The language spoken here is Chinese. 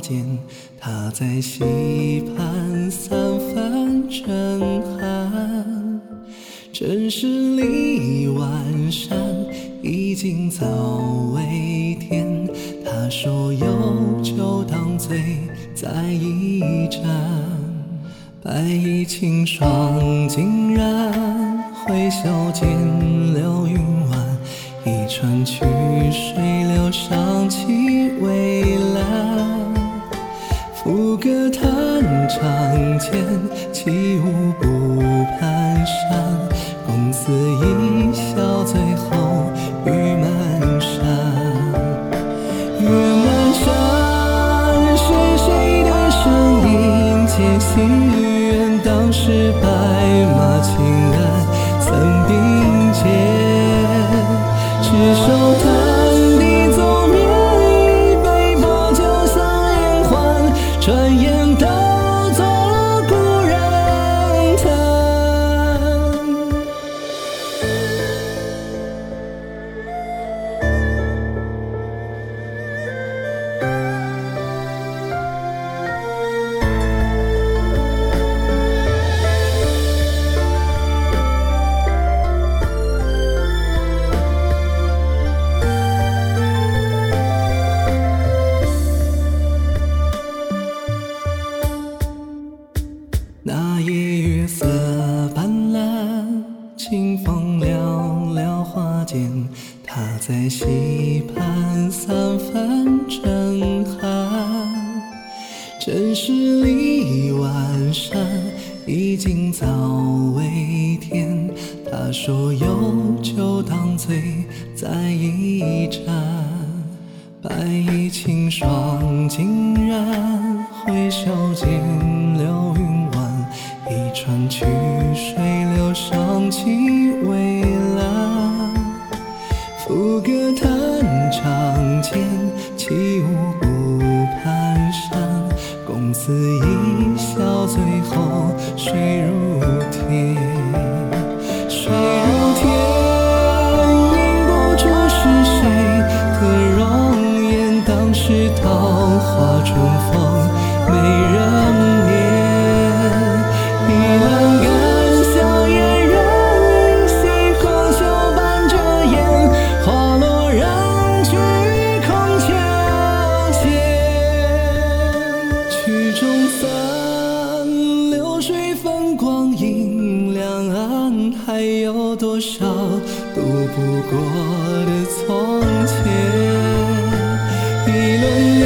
间，他在溪畔三分震撼。正是离晚山，已经早为天。他说有酒当醉再一盏，白衣轻霜尽染，挥袖间流云晚，一川曲水流觞起起舞步蹒跚，公子一笑，最后雨满山。月满山，是谁的声音渐细远？当时白马夜月色斑斓，清风寥寥花间，他在溪畔三分震撼。正是离晚山，已经早为天。他说有酒当醉再一盏。白衣轻霜尽染，挥袖间起蔚蓝。抚歌叹长剑，起舞不蹒跚，共思一笑，醉后水如天。水如天，映不出是谁的容颜。当时桃花春风还有多少渡不过的从前？一轮月